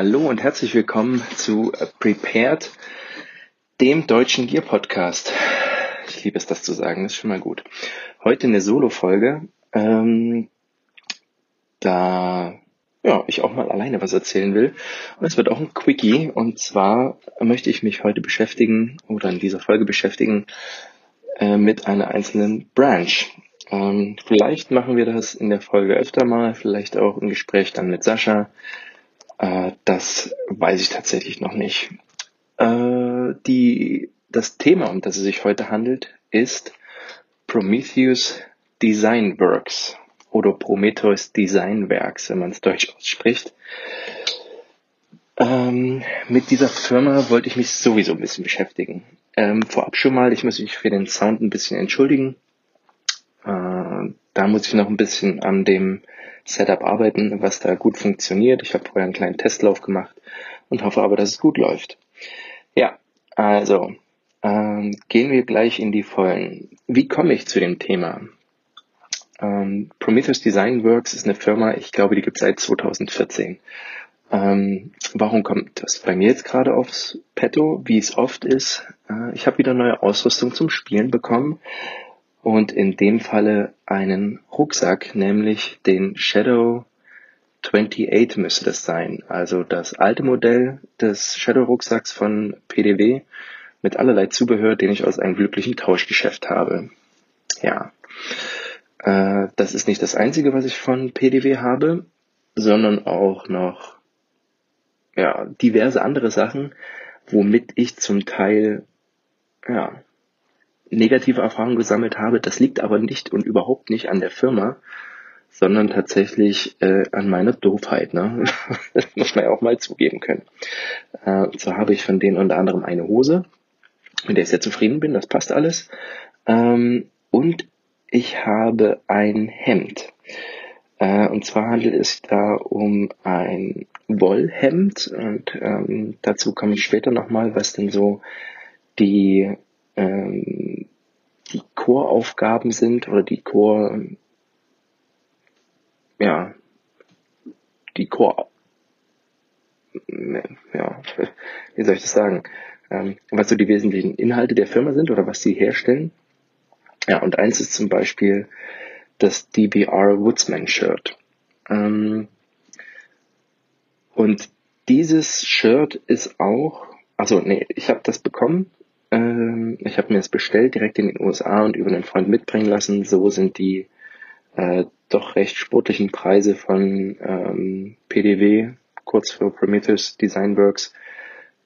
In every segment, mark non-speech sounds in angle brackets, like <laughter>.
Hallo und herzlich willkommen zu Prepared, dem deutschen Gear Podcast. Ich liebe es, das zu sagen, ist schon mal gut. Heute eine Solo-Folge, ähm, da ja, ich auch mal alleine was erzählen will. Und es wird auch ein Quickie. Und zwar möchte ich mich heute beschäftigen oder in dieser Folge beschäftigen äh, mit einer einzelnen Branch. Ähm, vielleicht machen wir das in der Folge öfter mal, vielleicht auch im Gespräch dann mit Sascha. Äh, das weiß ich tatsächlich noch nicht. Äh, die, das Thema, um das es sich heute handelt, ist Prometheus Design Works oder Prometheus Design Works, wenn man es deutsch ausspricht. Ähm, mit dieser Firma wollte ich mich sowieso ein bisschen beschäftigen. Ähm, vorab schon mal, ich muss mich für den Sound ein bisschen entschuldigen. Äh, da muss ich noch ein bisschen an dem Setup arbeiten, was da gut funktioniert. Ich habe vorher einen kleinen Testlauf gemacht und hoffe aber, dass es gut läuft. Ja, also ähm, gehen wir gleich in die Vollen. Wie komme ich zu dem Thema? Ähm, Prometheus Design Works ist eine Firma, ich glaube, die gibt es seit 2014. Ähm, warum kommt das bei mir jetzt gerade aufs Petto? Wie es oft ist, äh, ich habe wieder neue Ausrüstung zum Spielen bekommen und in dem Falle einen Rucksack, nämlich den Shadow 28 müsste das sein. Also das alte Modell des Shadow Rucksacks von PDW mit allerlei Zubehör, den ich aus einem glücklichen Tauschgeschäft habe. Ja. Äh, das ist nicht das einzige, was ich von PDW habe, sondern auch noch ja, diverse andere Sachen, womit ich zum Teil ja, negative Erfahrungen gesammelt habe. Das liegt aber nicht und überhaupt nicht an der Firma, sondern tatsächlich äh, an meiner Doofheit. Ne? das <laughs> muss man ja auch mal zugeben können. Äh, so habe ich von denen unter anderem eine Hose, mit der ich sehr zufrieden bin, das passt alles. Ähm, und ich habe ein Hemd. Äh, und zwar handelt es da um ein Wollhemd und ähm, dazu komme ich später nochmal, was denn so die ähm, die Choraufgaben sind oder die Chor, ja, die Chor, ja, <laughs> wie soll ich das sagen, ähm, was so die wesentlichen Inhalte der Firma sind oder was sie herstellen. Ja, und eins ist zum Beispiel das DBR Woodsman Shirt. Ähm, und dieses Shirt ist auch, also nee, ich habe das bekommen ich habe mir es bestellt, direkt in den USA und über einen Freund mitbringen lassen. So sind die äh, doch recht sportlichen Preise von ähm, PDW, kurz für Prometheus Design Works,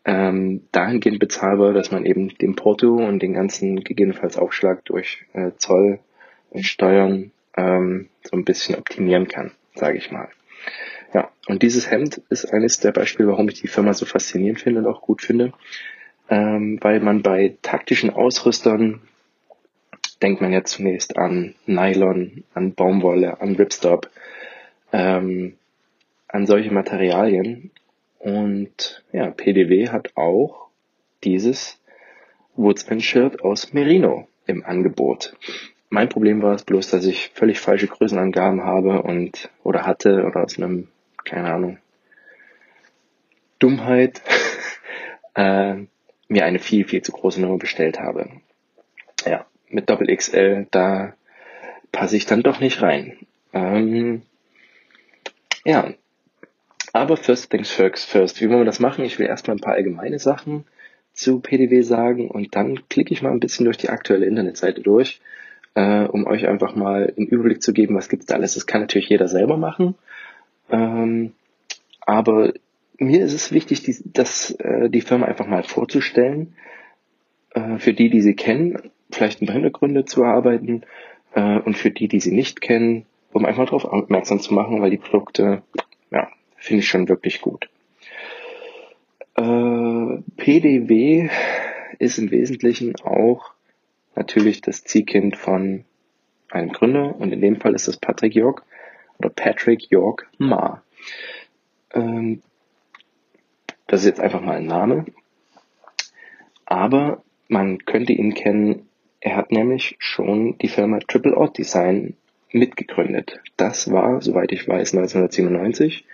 ähm, dahingehend bezahlbar, dass man eben den Porto und den ganzen gegebenenfalls Aufschlag durch äh, Zoll und Steuern ähm, so ein bisschen optimieren kann, sage ich mal. Ja, und dieses Hemd ist eines der Beispiele, warum ich die Firma so faszinierend finde und auch gut finde ähm, weil man bei taktischen Ausrüstern denkt man ja zunächst an Nylon, an Baumwolle, an Ripstop, ähm, an solche Materialien. Und ja, PDW hat auch dieses Woodsman-Shirt aus Merino im Angebot. Mein Problem war es bloß, dass ich völlig falsche Größenangaben habe und oder hatte oder aus einem, keine Ahnung, Dummheit <laughs> äh, mir eine viel, viel zu große Nummer bestellt habe. Ja, mit Doppel XL, da passe ich dann doch nicht rein. Ähm, ja, aber first things first, first. Wie wollen wir das machen? Ich will erstmal ein paar allgemeine Sachen zu PDW sagen und dann klicke ich mal ein bisschen durch die aktuelle Internetseite durch, äh, um euch einfach mal einen Überblick zu geben, was gibt's da alles. Das kann natürlich jeder selber machen. Ähm, aber mir ist es wichtig, die, das, äh, die Firma einfach mal vorzustellen, äh, für die, die sie kennen, vielleicht ein paar Hintergründe zu erarbeiten äh, und für die, die sie nicht kennen, um einfach darauf aufmerksam zu machen, weil die Produkte, ja, finde ich schon wirklich gut. Äh, PDW ist im Wesentlichen auch natürlich das Ziehkind von einem Gründer und in dem Fall ist es Patrick York oder Patrick York Ma. Ähm, das ist jetzt einfach mal ein Name. Aber man könnte ihn kennen, er hat nämlich schon die Firma Triple Odd Design mitgegründet. Das war, soweit ich weiß, 1997.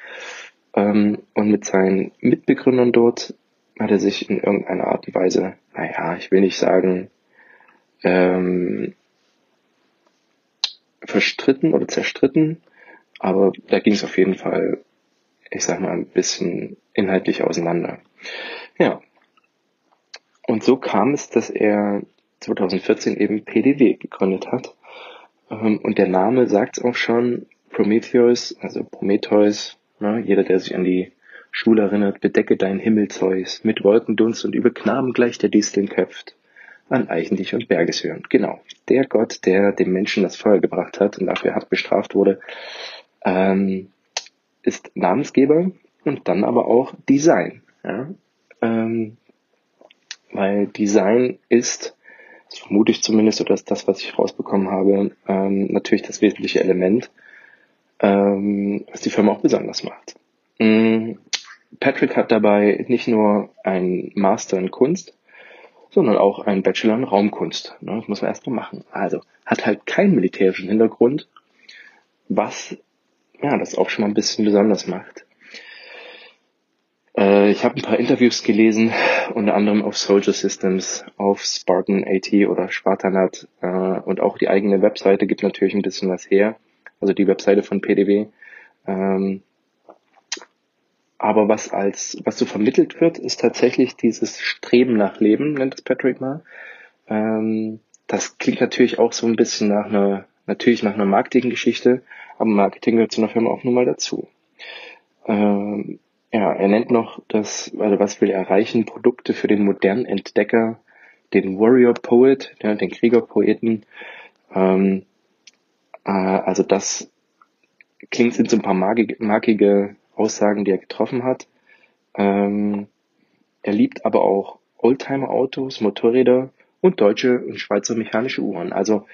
Ähm, und mit seinen Mitbegründern dort hat er sich in irgendeiner Art und Weise, naja, ich will nicht sagen, ähm, verstritten oder zerstritten, aber da ging es auf jeden Fall, ich sag mal, ein bisschen inhaltlich auseinander. Ja. Und so kam es, dass er 2014 eben PDW gegründet hat. Ähm, und der Name sagt es auch schon, Prometheus, also Prometheus, ne, jeder, der sich an die Schule erinnert, bedecke dein Himmelzeus mit Wolkendunst und über Knaben gleich der Disteln köpft an Eichendich und Bergeshören. Genau, der Gott, der dem Menschen das Feuer gebracht hat und dafür hart bestraft wurde, ähm, ist Namensgeber und dann aber auch Design. Ja? Ähm, weil Design ist, das vermute ich zumindest, oder ist das, was ich rausbekommen habe, ähm, natürlich das wesentliche Element, ähm, was die Firma auch besonders macht. Mhm. Patrick hat dabei nicht nur einen Master in Kunst, sondern auch einen Bachelor in Raumkunst. Ne? Das muss man erst mal machen. Also hat halt keinen militärischen Hintergrund, was ja das auch schon mal ein bisschen besonders macht. Äh, ich habe ein paar Interviews gelesen, unter anderem auf Soldier Systems, auf Spartan AT oder Spartanat äh, und auch die eigene Webseite gibt natürlich ein bisschen was her. Also die Webseite von PDW. Ähm, aber was als, was so vermittelt wird, ist tatsächlich dieses Streben nach Leben, nennt es Patrick mal. Ähm, das klingt natürlich auch so ein bisschen nach einer, natürlich nach einer Marketinggeschichte, aber Marketing gehört zu einer Firma auch nun mal dazu. Ähm, ja, er nennt noch das, also was will er erreichen, Produkte für den modernen Entdecker, den Warrior Poet, ja, den Kriegerpoeten. Ähm, äh, also das klingt, sind so ein paar markige, Aussagen, die er getroffen hat. Ähm, er liebt aber auch Oldtimer-Autos, Motorräder und deutsche und Schweizer mechanische Uhren. Also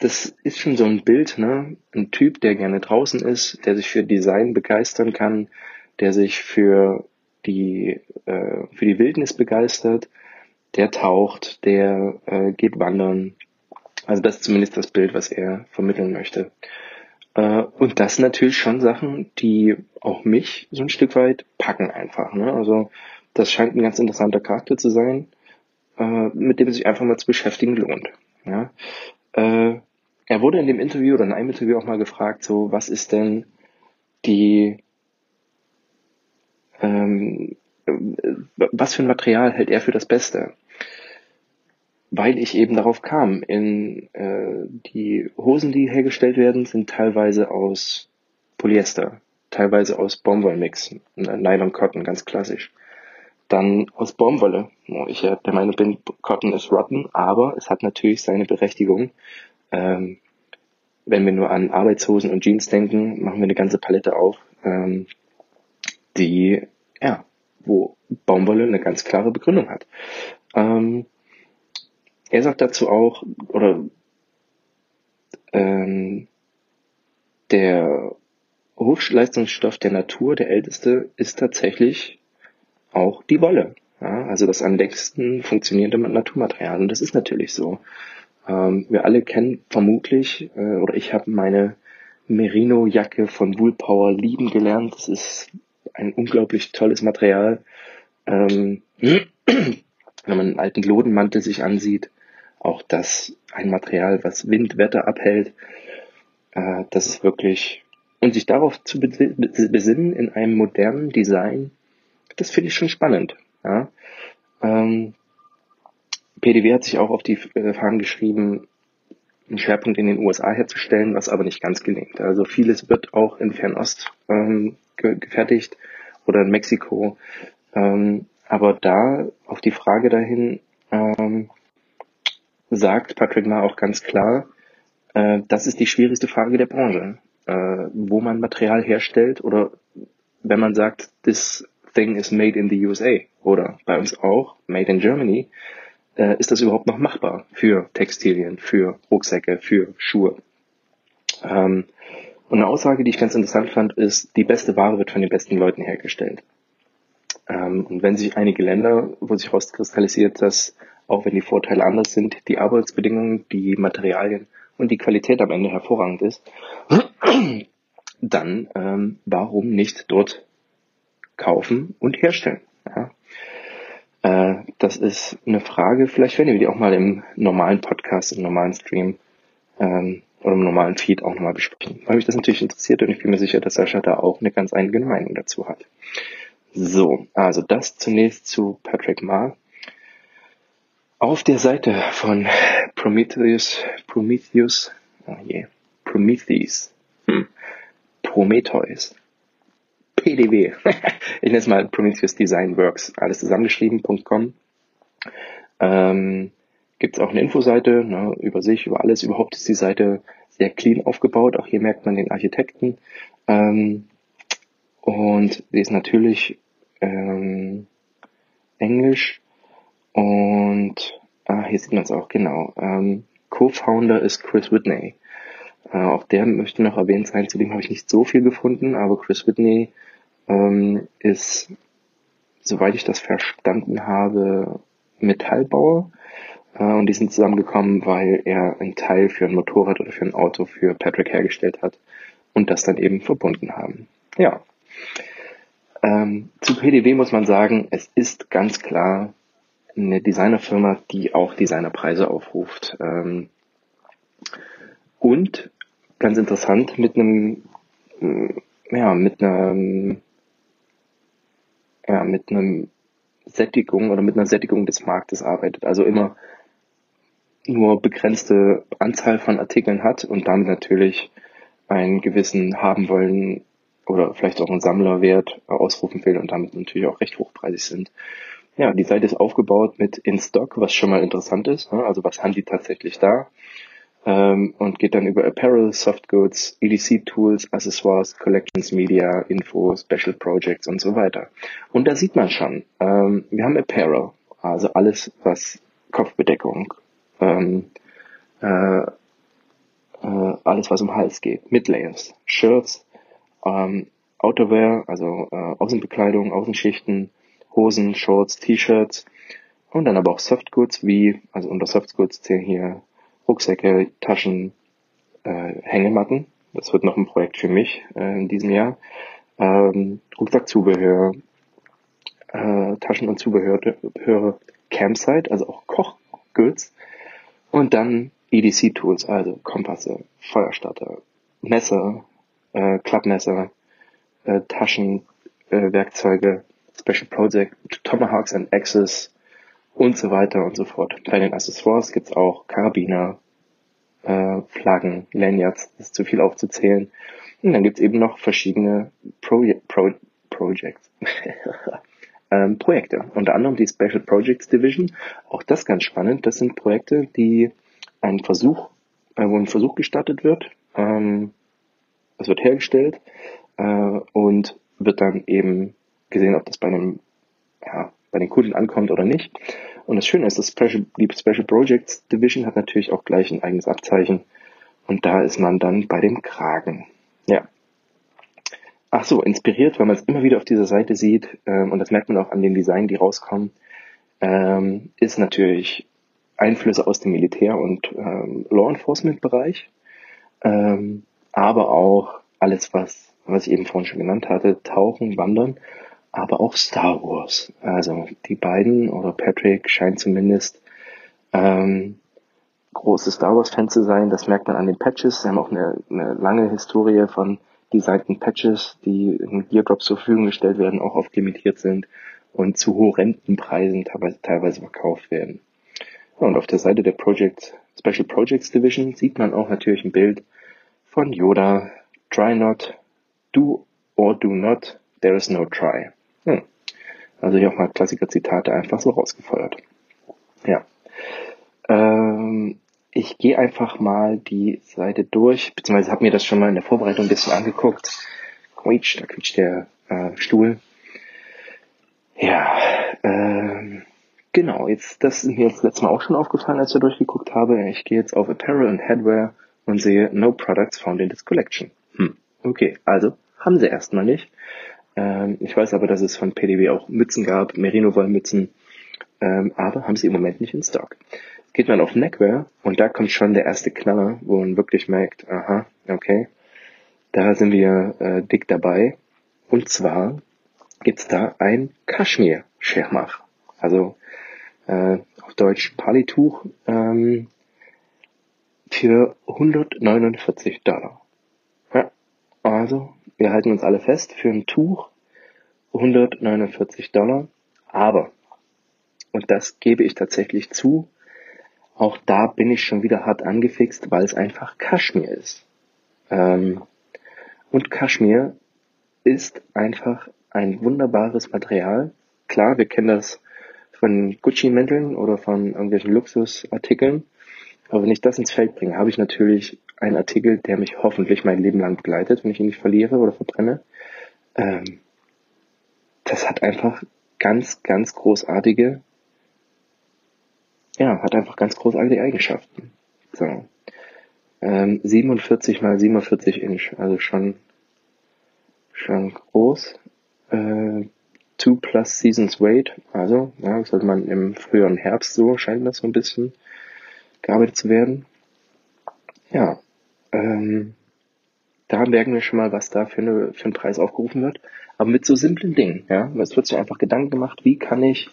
das ist schon so ein Bild, ne? Ein Typ, der gerne draußen ist, der sich für Design begeistern kann, der sich für die äh, für die Wildnis begeistert, der taucht, der äh, geht wandern. Also das ist zumindest das Bild, was er vermitteln möchte. Äh, und das sind natürlich schon Sachen, die auch mich so ein Stück weit packen einfach. Ne? Also das scheint ein ganz interessanter Charakter zu sein, äh, mit dem sich einfach mal zu beschäftigen lohnt. Ja? Äh, er wurde in dem Interview oder in einem Interview auch mal gefragt, so was ist denn die ähm, was für ein Material hält er für das Beste? weil ich eben darauf kam. In, äh, die Hosen, die hergestellt werden, sind teilweise aus Polyester, teilweise aus Baumwollmix, Nylon Cotton, ganz klassisch. Dann aus Baumwolle. Ich der Meinung bin, Cotton ist rotten, aber es hat natürlich seine Berechtigung. Ähm, wenn wir nur an Arbeitshosen und Jeans denken, machen wir eine ganze Palette auf, ähm, die, ja, wo Baumwolle eine ganz klare Begründung hat. Ähm, er sagt dazu auch, oder ähm, der Hochleistungsstoff der Natur, der älteste, ist tatsächlich auch die Wolle. Ja, also das am längsten funktionierende Naturmaterial. Und das ist natürlich so. Ähm, wir alle kennen vermutlich, äh, oder ich habe meine Merino-Jacke von Woolpower lieben gelernt. Das ist ein unglaublich tolles Material. Ähm, <clears throat> wenn man einen alten Lodenmantel sich ansieht, auch das ein Material, was Wind, Wetter abhält. Äh, das ist wirklich, und sich darauf zu besinnen in einem modernen Design, das finde ich schon spannend. Ja? Ähm, PDW hat sich auch auf die äh, Fahnen geschrieben, einen Schwerpunkt in den USA herzustellen, was aber nicht ganz gelingt. Also vieles wird auch in Fernost ähm, ge gefertigt oder in Mexiko. Ähm, aber da auf die Frage dahin, ähm, sagt Patrick Ma auch ganz klar, äh, das ist die schwierigste Frage der Branche, äh, wo man Material herstellt oder wenn man sagt, this thing is made in the USA oder bei uns auch made in Germany, äh, ist das überhaupt noch machbar für Textilien, für Rucksäcke, für Schuhe? Ähm, und eine Aussage, die ich ganz interessant fand, ist, die beste Ware wird von den besten Leuten hergestellt. Ähm, und wenn sich einige Länder, wo sich rauskristallisiert, dass auch wenn die Vorteile anders sind, die Arbeitsbedingungen, die Materialien und die Qualität am Ende hervorragend ist, dann ähm, warum nicht dort kaufen und herstellen. Ja. Äh, das ist eine Frage, vielleicht werden wir die auch mal im normalen Podcast, im normalen Stream ähm, oder im normalen Feed auch nochmal besprechen, weil mich das natürlich interessiert und ich bin mir sicher, dass Sascha da auch eine ganz eigene Meinung dazu hat. So, also das zunächst zu Patrick Ma. Auf der Seite von Prometheus, Prometheus, oh je, Prometheus, hm, Prometheus, PDW, <laughs> ich nenne es mal Prometheus Design Works, alles zusammengeschrieben.com. Ähm, Gibt es auch eine Infoseite ne, über sich, über alles. Überhaupt ist die Seite sehr clean aufgebaut. Auch hier merkt man den Architekten. Ähm, und sie ist natürlich ähm, Englisch. Und ah, hier sieht man es auch genau. Ähm, Co-Founder ist Chris Whitney. Äh, auch der möchte noch erwähnt sein. Zudem habe ich nicht so viel gefunden, aber Chris Whitney ähm, ist, soweit ich das verstanden habe, Metallbauer. Äh, und die sind zusammengekommen, weil er einen Teil für ein Motorrad oder für ein Auto für Patrick hergestellt hat und das dann eben verbunden haben. Ja. Ähm, zu PDW muss man sagen, es ist ganz klar eine Designerfirma, die auch Designerpreise aufruft. Ähm, und ganz interessant mit einem, ja, mit einem ja, mit einem Sättigung oder mit einer Sättigung des Marktes arbeitet. Also immer nur begrenzte Anzahl von Artikeln hat und damit natürlich einen gewissen haben wollen oder vielleicht auch einen Sammlerwert ausrufen will und damit natürlich auch recht hochpreisig sind. Ja, die Seite ist aufgebaut mit In Stock, was schon mal interessant ist. Ne? Also was haben die tatsächlich da? Ähm, und geht dann über Apparel, Softgoods, EDC Tools, Accessoires, Collections, Media, Info, Special Projects und so weiter. Und da sieht man schon, ähm, wir haben Apparel, also alles, was Kopfbedeckung, ähm, äh, äh, alles, was um Hals geht, Midlayers, Shirts, ähm, Outerwear, also äh, Außenbekleidung, Außenschichten, Hosen, Shorts, T-Shirts und dann aber auch Softgoods wie, also unter Softgoods zählen hier Rucksäcke, Taschen, äh, Hängematten. Das wird noch ein Projekt für mich äh, in diesem Jahr. Ähm, Rucksackzubehör, äh, Taschen und Zubehör, Campsite, also auch Kochgoods. Und dann EDC-Tools, also Kompasse, Feuerstarter, Messer, äh, Klappmesser, äh, Taschen, äh, Werkzeuge, Special Project, Tomahawks and Axes, und so weiter und so fort. Bei den Accessoires gibt's auch Karabiner, äh, Flaggen, Lanyards, das ist zu viel aufzuzählen. Und dann gibt's eben noch verschiedene Pro Pro Projects. <laughs> ähm, Projekte. Unter anderem die Special Projects Division. Auch das ganz spannend. Das sind Projekte, die ein Versuch, äh, wo ein Versuch gestartet wird. Ähm, es wird hergestellt äh, und wird dann eben gesehen, ob das bei einem ja, bei den Kunden ankommt oder nicht. Und das Schöne ist, das Special, die Special Projects Division hat natürlich auch gleich ein eigenes Abzeichen. Und da ist man dann bei dem Kragen. Ja. Ach so, inspiriert, weil man es immer wieder auf dieser Seite sieht, ähm, und das merkt man auch an den Designen, die rauskommen, ähm, ist natürlich Einflüsse aus dem Militär- und ähm, Law Enforcement-Bereich, ähm, aber auch alles, was, was ich eben vorhin schon genannt hatte, Tauchen, Wandern aber auch Star Wars. Also die beiden oder Patrick scheint zumindest ähm, große Star Wars Fans zu sein. Das merkt man an den Patches. Sie haben auch eine, eine lange Historie von designten Patches, die in Geardrops zur Verfügung gestellt werden, auch oft limitiert sind und zu horrenden Preisen teilweise, verkauft werden. und auf der Seite der Project, Special Projects Division sieht man auch natürlich ein Bild von Yoda, Try not, do or do not, there is no try. Also hier auch mal Klassiker-Zitate einfach so rausgefeuert. Ja. Ähm, ich gehe einfach mal die Seite durch, beziehungsweise habe mir das schon mal in der Vorbereitung ein bisschen angeguckt. Quietsch, da quietscht der äh, Stuhl. Ja, ähm, genau, jetzt, das ist mir jetzt letztes Mal auch schon aufgefallen, als ich durchgeguckt habe. Ich gehe jetzt auf Apparel und Headwear und sehe No Products found in this collection. Hm, okay, also haben sie erstmal nicht. Ähm, ich weiß aber, dass es von PDW auch Mützen gab, Merino-Wollmützen, ähm, aber haben sie im Moment nicht in Stock. Geht man auf Neckwear und da kommt schon der erste Knaller, wo man wirklich merkt, aha, okay, da sind wir äh, dick dabei. Und zwar gibt's da ein Kaschmir-Schermach. Also äh, auf Deutsch Palituch ähm, für 149 Dollar. Ja, also wir halten uns alle fest, für ein Tuch 149 Dollar. Aber, und das gebe ich tatsächlich zu, auch da bin ich schon wieder hart angefixt, weil es einfach Kaschmir ist. Ähm, und Kaschmir ist einfach ein wunderbares Material. Klar, wir kennen das von Gucci-Mänteln oder von irgendwelchen Luxusartikeln. Aber wenn ich das ins Feld bringe, habe ich natürlich einen Artikel, der mich hoffentlich mein Leben lang begleitet, wenn ich ihn nicht verliere oder verbrenne. Ähm, das hat einfach ganz, ganz großartige, ja, hat einfach ganz großartige Eigenschaften. So. Ähm, 47 mal 47 Inch, also schon, schon groß. Äh, 2 plus Seasons Weight, also, ja, sollte man im früheren Herbst so, scheint das so ein bisschen gearbeitet zu werden. Ja, ähm, da merken wir schon mal, was da für, eine, für einen Preis aufgerufen wird. Aber mit so simplen Dingen, ja. Es wird sich einfach Gedanken gemacht, wie kann ich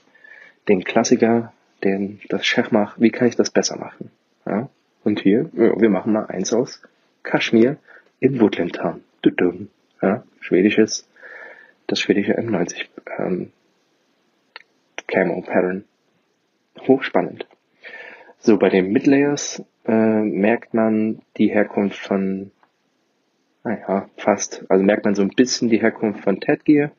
den Klassiker, den, das Schachmach, wie kann ich das besser machen? Ja. Und hier, wir machen mal eins aus Kaschmir in Woodland Town. Ja, schwedisches, das schwedische M90 ähm, Camo Pattern. Hochspannend. So, bei den Midlayers äh, merkt man die Herkunft von naja, fast. Also merkt man so ein bisschen die Herkunft von Ted Gear,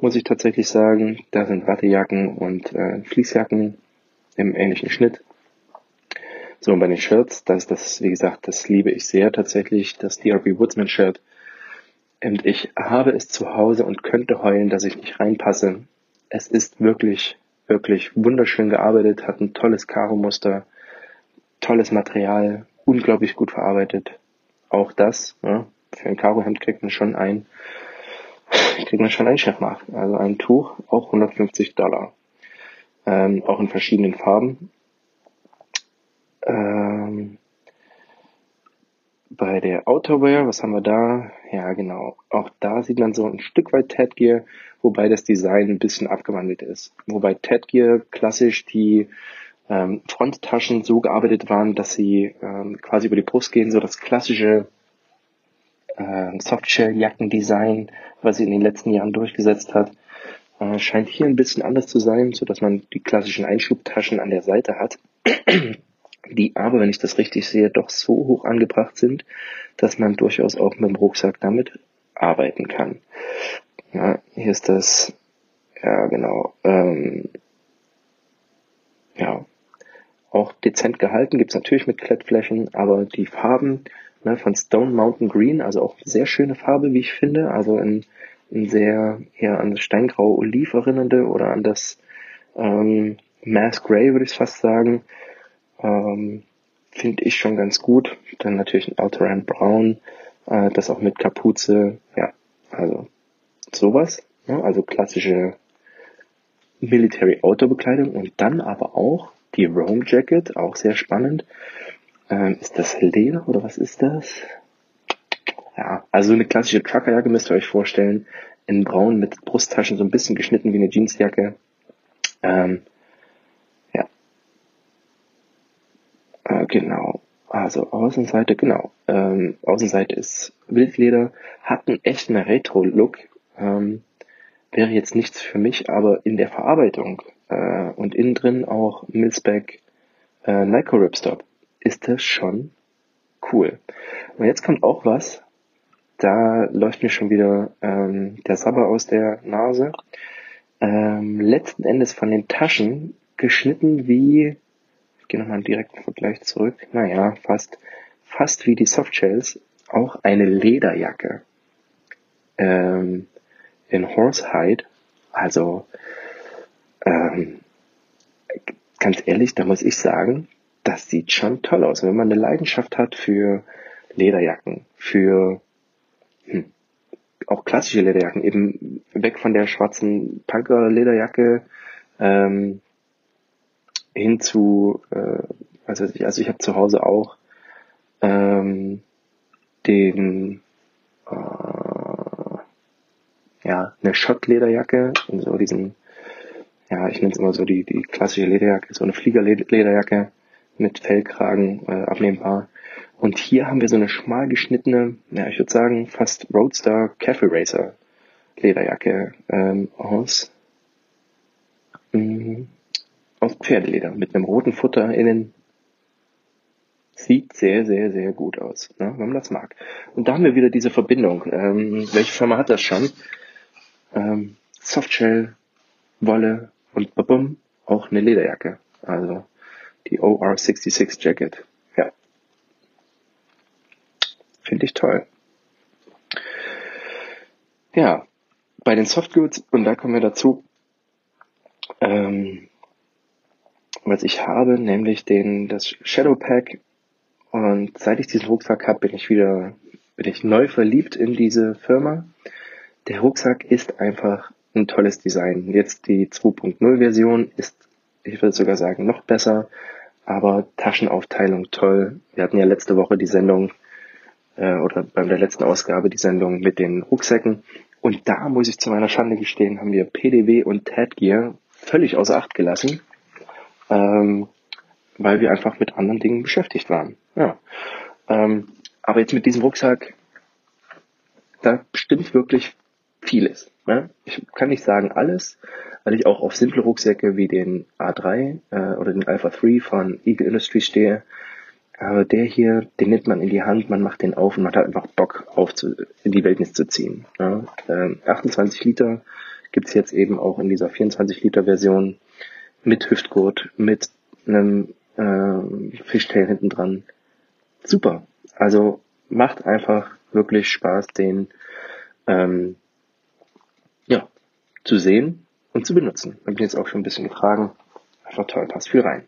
muss ich tatsächlich sagen. Da sind Wattejacken und äh, Fließjacken im ähnlichen Schnitt. So, und bei den Shirts, das, das, wie gesagt, das liebe ich sehr tatsächlich, das DRB Woodsman Shirt. Und ich habe es zu Hause und könnte heulen, dass ich nicht reinpasse. Es ist wirklich, wirklich wunderschön gearbeitet, hat ein tolles Karo-Muster, tolles Material, unglaublich gut verarbeitet. Auch das, ja, für ein Karohemd kriegt man schon ein, kriegt man schon ein Chefmark. Also ein Tuch, auch 150 Dollar. Ähm, auch in verschiedenen Farben. Ähm, bei der Outerwear, was haben wir da? Ja, genau. Auch da sieht man so ein Stück weit Tedgear, wobei das Design ein bisschen abgewandelt ist. Wobei Tedgear klassisch die ähm, Fronttaschen so gearbeitet waren, dass sie ähm, quasi über die Brust gehen, so das klassische äh, Softshell-Jackendesign, was sie in den letzten Jahren durchgesetzt hat, äh, scheint hier ein bisschen anders zu sein, so dass man die klassischen Einschubtaschen an der Seite hat, die aber, wenn ich das richtig sehe, doch so hoch angebracht sind, dass man durchaus auch mit dem Rucksack damit arbeiten kann. Ja, hier ist das, ja genau, ähm, ja, auch dezent gehalten, gibt's natürlich mit Klettflächen, aber die Farben ne, von Stone Mountain Green, also auch sehr schöne Farbe, wie ich finde, also in, in sehr eher an das Steingrau Oliv erinnernde oder an das ähm, Mass Gray würde ich fast sagen, ähm, finde ich schon ganz gut. Dann natürlich ein Alteran Brown, äh, das auch mit Kapuze, ja, also sowas, ne, also klassische Military Outdoor Bekleidung. Und dann aber auch die Rome Jacket, auch sehr spannend. Ähm, ist das Leder oder was ist das? Ja, also eine klassische Truckerjacke müsst ihr euch vorstellen. In braun mit Brusttaschen, so ein bisschen geschnitten wie eine Jeansjacke. Ähm, ja. Äh, genau. Also Außenseite, genau. Ähm, Außenseite ist Wildleder, hat einen echten Retro-Look. Ähm, wäre jetzt nichts für mich, aber in der Verarbeitung äh, und innen drin auch Milsbeck äh, Nico Ripstop ist das schon cool. Und jetzt kommt auch was, da läuft mir schon wieder ähm, der Sabber aus der Nase. Ähm, letzten Endes von den Taschen geschnitten wie, ich gehe nochmal einen direkten Vergleich zurück, naja, fast, fast wie die Softshells, auch eine Lederjacke ähm, in Horsehide. Also ähm, ganz ehrlich, da muss ich sagen, das sieht schon toll aus. Wenn man eine Leidenschaft hat für Lederjacken, für hm, auch klassische Lederjacken, eben weg von der schwarzen Punker-Lederjacke ähm, hin zu, äh, weiß ich, also ich habe zu Hause auch ähm, den, äh, ja, eine Schottlederjacke in so diesen, ja, ich nenne es immer so die, die klassische Lederjacke, so eine Fliegerlederjacke mit Fellkragen äh, abnehmbar. Und hier haben wir so eine schmal geschnittene, ja, ich würde sagen, fast Roadster Cafe Racer Lederjacke ähm, aus, mh, aus Pferdeleder mit einem roten Futter innen. Sieht sehr, sehr, sehr gut aus, ne, wenn man das mag. Und da haben wir wieder diese Verbindung. Ähm, welche Firma hat das schon? Ähm, Softshell, Wolle und babum, auch eine Lederjacke. Also die OR66 Jacket. Ja. Finde ich toll. Ja, bei den Softgoods, und da kommen wir dazu, ähm, was ich habe, nämlich den, das Shadow Pack. Und seit ich diesen Rucksack habe, bin ich wieder, bin ich neu verliebt in diese Firma. Der Rucksack ist einfach ein tolles Design. Jetzt die 2.0 Version ist, ich würde sogar sagen, noch besser, aber Taschenaufteilung toll. Wir hatten ja letzte Woche die Sendung, äh, oder bei der letzten Ausgabe die Sendung mit den Rucksäcken. Und da muss ich zu meiner Schande gestehen, haben wir PDW und Tadgear völlig außer Acht gelassen, ähm, weil wir einfach mit anderen Dingen beschäftigt waren. Ja. Ähm, aber jetzt mit diesem Rucksack, da stimmt wirklich vieles. Ne? Ich kann nicht sagen alles, weil ich auch auf simple Rucksäcke wie den A3 äh, oder den Alpha 3 von Eagle Industries stehe. Aber der hier, den nimmt man in die Hand, man macht den auf und man hat einfach Bock auf zu, in die Wildnis zu ziehen. Ja? Ähm, 28 Liter gibt's jetzt eben auch in dieser 24 Liter Version mit Hüftgurt, mit einem äh, Fishtail hinten dran. Super. Also macht einfach wirklich Spaß, den ähm, ja, zu sehen und zu benutzen. Da bin jetzt auch schon ein bisschen getragen. Einfach toll, passt viel rein.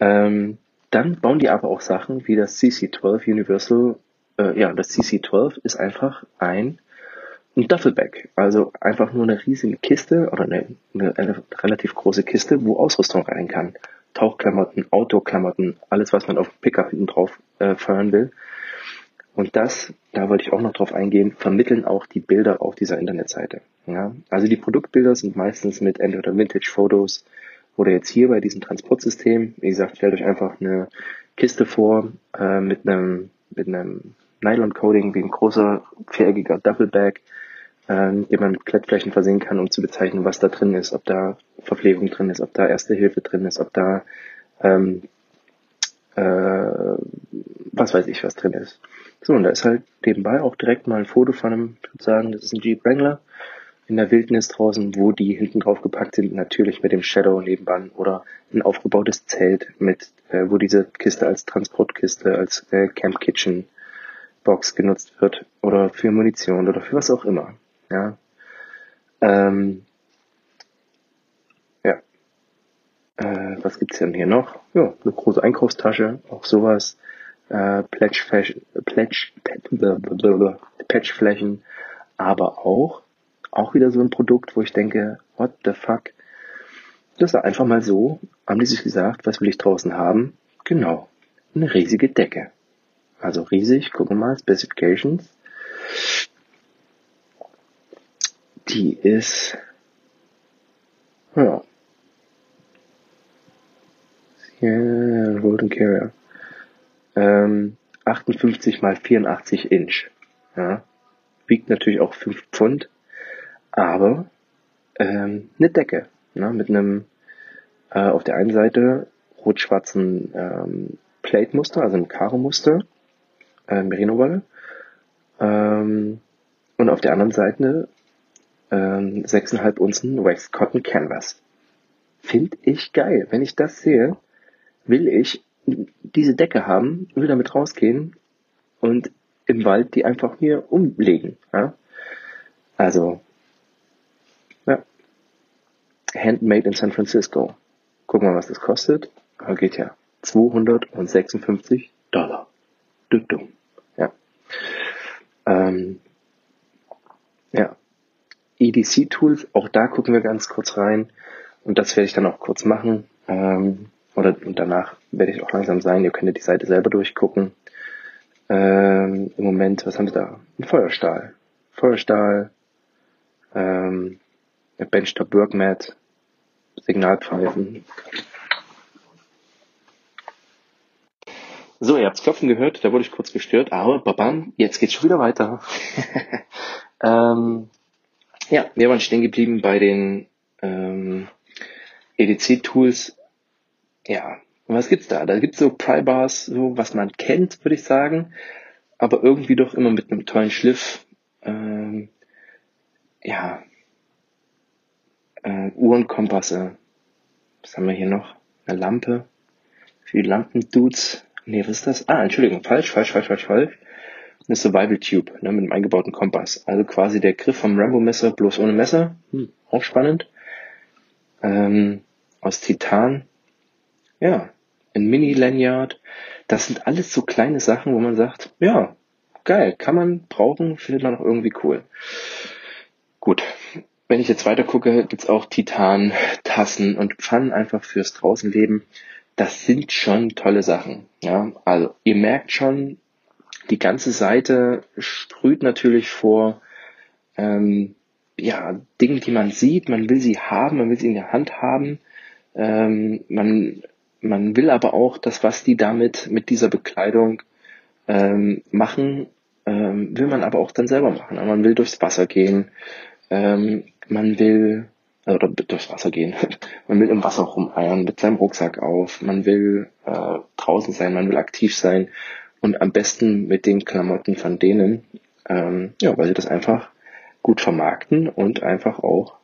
Ähm, dann bauen die aber auch Sachen wie das CC12 Universal. Äh, ja, das CC12 ist einfach ein, ein Duffelbag. Also einfach nur eine riesige Kiste oder eine, eine, eine relativ große Kiste, wo Ausrüstung rein kann. Tauchklamotten, Outdoor-Klamotten, alles, was man auf dem Pickup hinten drauf äh, feuern will. Und das, da wollte ich auch noch drauf eingehen, vermitteln auch die Bilder auf dieser Internetseite. Ja, also die Produktbilder sind meistens mit entweder Vintage-Fotos oder jetzt hier bei diesem Transportsystem. Wie gesagt, stellt euch einfach eine Kiste vor äh, mit einem mit einem Nylon-Coating wie ein großer viereckiger Duffelbag, äh, den man mit Klettflächen versehen kann, um zu bezeichnen, was da drin ist, ob da Verpflegung drin ist, ob da Erste Hilfe drin ist, ob da ähm, äh, was weiß ich, was drin ist. So, und da ist halt nebenbei auch direkt mal ein Foto von einem, ich würde sagen, das ist ein Jeep Wrangler in der Wildnis draußen, wo die hinten drauf gepackt sind, natürlich mit dem Shadow nebenan oder ein aufgebautes Zelt mit, äh, wo diese Kiste als Transportkiste, als äh, Camp Kitchen Box genutzt wird oder für Munition oder für was auch immer. Ja. Ähm, ja. Äh, was gibt's denn hier noch? Ja, eine große Einkaufstasche, auch sowas äh, Pledge, Pledge, Patchflächen, aber auch, auch wieder so ein Produkt, wo ich denke, what the fuck? Das war einfach mal so, haben die sich gesagt, was will ich draußen haben? Genau, eine riesige Decke. Also riesig, gucken wir mal, Specifications. Die ist, ja, yeah, Golden Carrier ähm, 58 mal 84 Inch. Ja. Wiegt natürlich auch 5 Pfund, aber ähm, eine Decke. Ne, mit einem äh, auf der einen Seite rot-schwarzen ähm, Plate-Muster, also ein Karo-Muster, äh, Merino-Wolle. Ähm, und auf der anderen Seite ähm, 6,5 Unzen Wax Cotton Canvas. Finde ich geil. Wenn ich das sehe, will ich diese Decke haben, will damit rausgehen und im Wald die einfach hier umlegen. Ja? Also. Handmade in San Francisco. Wir mal, was das kostet. Geht ja 256 Dollar. Dumm. Ja. Ähm, ja. EDC Tools, auch da gucken wir ganz kurz rein. Und das werde ich dann auch kurz machen. Ähm, oder und danach werde ich auch langsam sein. Ihr könnt die Seite selber durchgucken. Ähm, Im Moment, was haben wir da? Ein Feuerstahl. Feuerstahl, ähm, Benchtop Workmat, Signalpfeifen. So, ihr habt's Klopfen gehört, da wurde ich kurz gestört, aber babam, jetzt geht's schon wieder weiter. <laughs> ähm, ja, wir waren stehen geblieben bei den ähm, EDC-Tools. Ja, was gibt's da? Da gibt's so Prybars, so was man kennt, würde ich sagen, aber irgendwie doch immer mit einem tollen Schliff. Ähm, ja, äh, Uhrenkompasse. Was haben wir hier noch? Eine Lampe. Für die Lampendudes. Nee, was ist das? Ah, Entschuldigung, falsch, falsch, falsch, falsch, falsch. Eine Survival Tube, ne, mit einem eingebauten Kompass. Also quasi der Griff vom Rambo-Messer, bloß ohne Messer. Hm, auch spannend. Ähm, aus Titan. Ja, ein Mini-Lanyard. Das sind alles so kleine Sachen, wo man sagt, ja, geil, kann man brauchen, findet man auch irgendwie cool. Gut, wenn ich jetzt weiter gucke, gibt's auch Titan, Tassen und Pfannen einfach fürs Draußenleben. Das sind schon tolle Sachen. Ja, also ihr merkt schon, die ganze Seite sprüht natürlich vor ähm, ja, Dingen, die man sieht. Man will sie haben, man will sie in der Hand haben. Ähm, man, man will aber auch das, was die damit mit dieser Bekleidung ähm, machen, ähm, will man aber auch dann selber machen. Man will durchs Wasser gehen. Ähm, man will oder durchs Wasser gehen. <laughs> man will im Wasser rumeiern mit seinem Rucksack auf. Man will äh, draußen sein, man will aktiv sein und am besten mit den Klamotten von denen, ähm, ja, weil sie das einfach gut vermarkten und einfach auch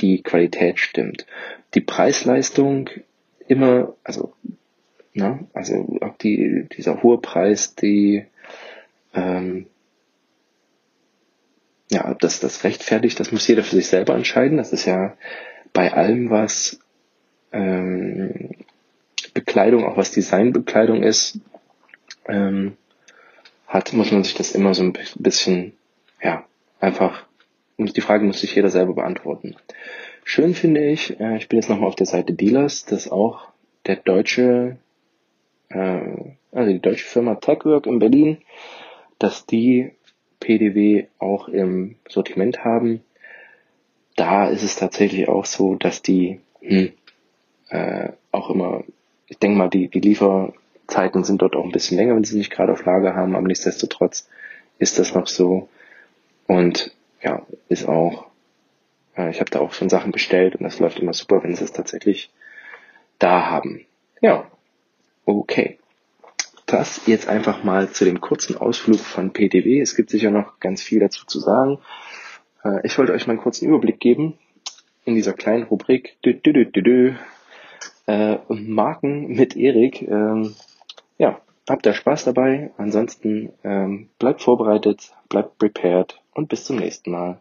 die Qualität stimmt. Die Preisleistung immer, also, na, also auch die, dieser hohe Preis, die ähm, ja, ob das das rechtfertigt, das muss jeder für sich selber entscheiden. Das ist ja bei allem, was ähm, Bekleidung, auch was Designbekleidung ist, ähm, hat, muss man sich das immer so ein bisschen, ja, einfach, die Frage muss sich jeder selber beantworten. Schön finde ich, äh, ich bin jetzt nochmal auf der Seite Dealers, dass auch der deutsche, äh, also die deutsche Firma Techwork in Berlin, dass die PDW auch im Sortiment haben. Da ist es tatsächlich auch so, dass die hm, äh, auch immer, ich denke mal, die, die Lieferzeiten sind dort auch ein bisschen länger, wenn sie nicht gerade auf Lager haben, aber nichtsdestotrotz ist das noch so. Und ja, ist auch, äh, ich habe da auch schon Sachen bestellt und das läuft immer super, wenn sie es tatsächlich da haben. Ja, okay das jetzt einfach mal zu dem kurzen Ausflug von PTW. Es gibt sicher noch ganz viel dazu zu sagen. Äh, ich wollte euch mal einen kurzen Überblick geben in dieser kleinen Rubrik dü, dü, dü, dü, dü, äh, Marken mit Erik. Ähm, ja, habt ihr Spaß dabei. Ansonsten ähm, bleibt vorbereitet, bleibt prepared und bis zum nächsten Mal.